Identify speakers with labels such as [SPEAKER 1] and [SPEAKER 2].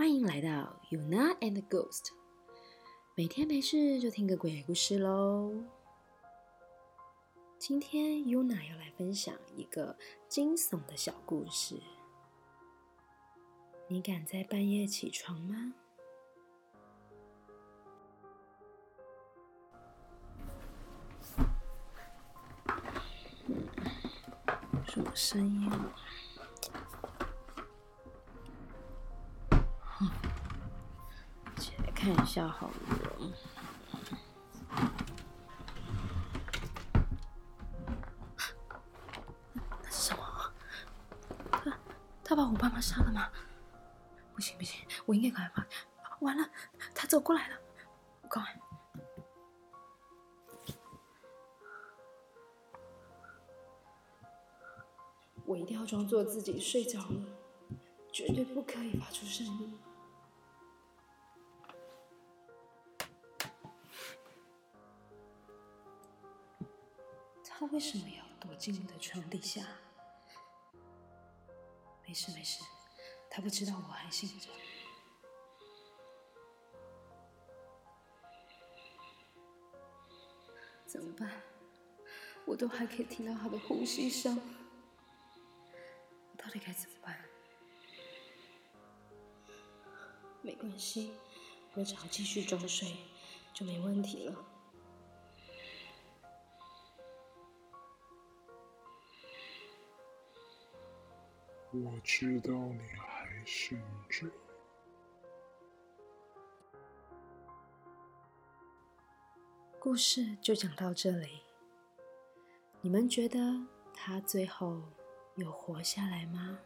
[SPEAKER 1] 欢迎来到 Yuna and Ghost，每天没事就听个鬼故事喽。今天 Yuna 要来分享一个惊悚的小故事。你敢在半夜起床吗？什么声音？看一下好了。什么？他他把我爸妈杀了吗？不行不行，我应该赶快跑！完了，他走过来了，我一定要装作自己睡着了，绝对不可以发出声音。他为什么要躲进我的床底下？没事没事，他不知道我还醒着。怎么办？我都还可以听到他的呼吸声，我到底该怎么办？没关系，我只要继续装睡就没问题了。
[SPEAKER 2] 我知道你还醒着。
[SPEAKER 1] 故事就讲到这里，你们觉得他最后有活下来吗？